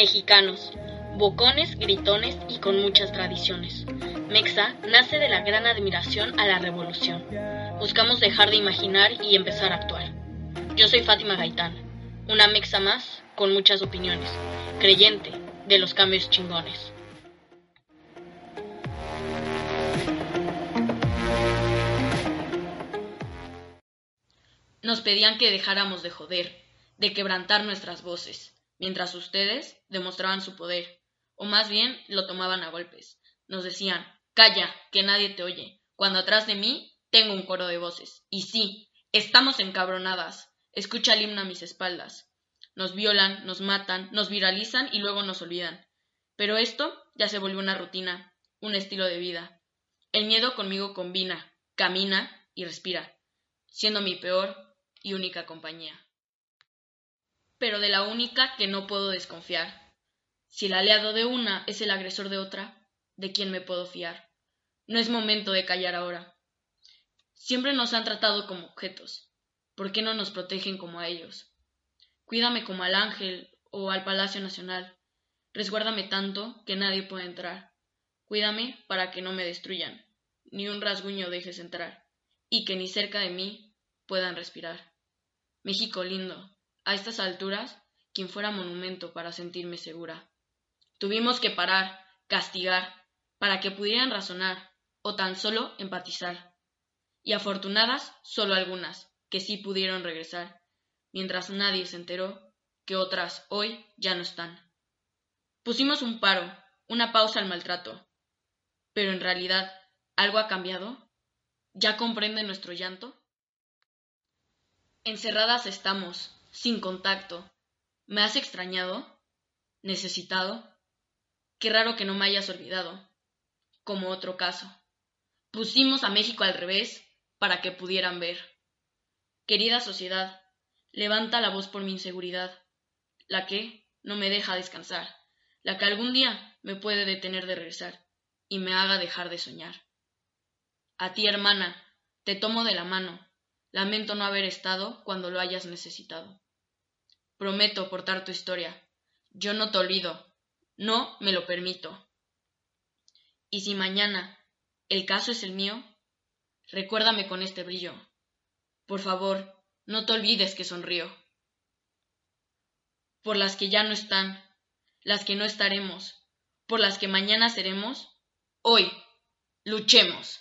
Mexicanos, bocones, gritones y con muchas tradiciones. Mexa nace de la gran admiración a la revolución. Buscamos dejar de imaginar y empezar a actuar. Yo soy Fátima Gaitán, una mexa más con muchas opiniones, creyente de los cambios chingones. Nos pedían que dejáramos de joder, de quebrantar nuestras voces, mientras ustedes demostraban su poder, o más bien lo tomaban a golpes. Nos decían, calla, que nadie te oye, cuando atrás de mí tengo un coro de voces. Y sí, estamos encabronadas. Escucha el himno a mis espaldas. Nos violan, nos matan, nos viralizan y luego nos olvidan. Pero esto ya se volvió una rutina, un estilo de vida. El miedo conmigo combina, camina y respira, siendo mi peor y única compañía. Pero de la única que no puedo desconfiar. Si el aliado de una es el agresor de otra, ¿de quién me puedo fiar? No es momento de callar ahora. Siempre nos han tratado como objetos. ¿Por qué no nos protegen como a ellos? Cuídame como al ángel o al Palacio Nacional. Resguárdame tanto que nadie pueda entrar. Cuídame para que no me destruyan, ni un rasguño dejes entrar, y que ni cerca de mí puedan respirar. México lindo, a estas alturas, quien fuera monumento para sentirme segura. Tuvimos que parar, castigar, para que pudieran razonar, o tan solo empatizar. Y afortunadas solo algunas, que sí pudieron regresar, mientras nadie se enteró que otras hoy ya no están. Pusimos un paro, una pausa al maltrato. Pero en realidad, ¿algo ha cambiado? ¿Ya comprende nuestro llanto? Encerradas estamos, sin contacto. ¿Me has extrañado? ¿Necesitado? Qué raro que no me hayas olvidado. Como otro caso. Pusimos a México al revés para que pudieran ver. Querida sociedad, levanta la voz por mi inseguridad, la que no me deja descansar, la que algún día me puede detener de regresar y me haga dejar de soñar. A ti, hermana, te tomo de la mano, lamento no haber estado cuando lo hayas necesitado. Prometo portar tu historia, yo no te olvido, no me lo permito. Y si mañana el caso es el mío, recuérdame con este brillo. Por favor, no te olvides que sonrío. Por las que ya no están, las que no estaremos, por las que mañana seremos, hoy, luchemos.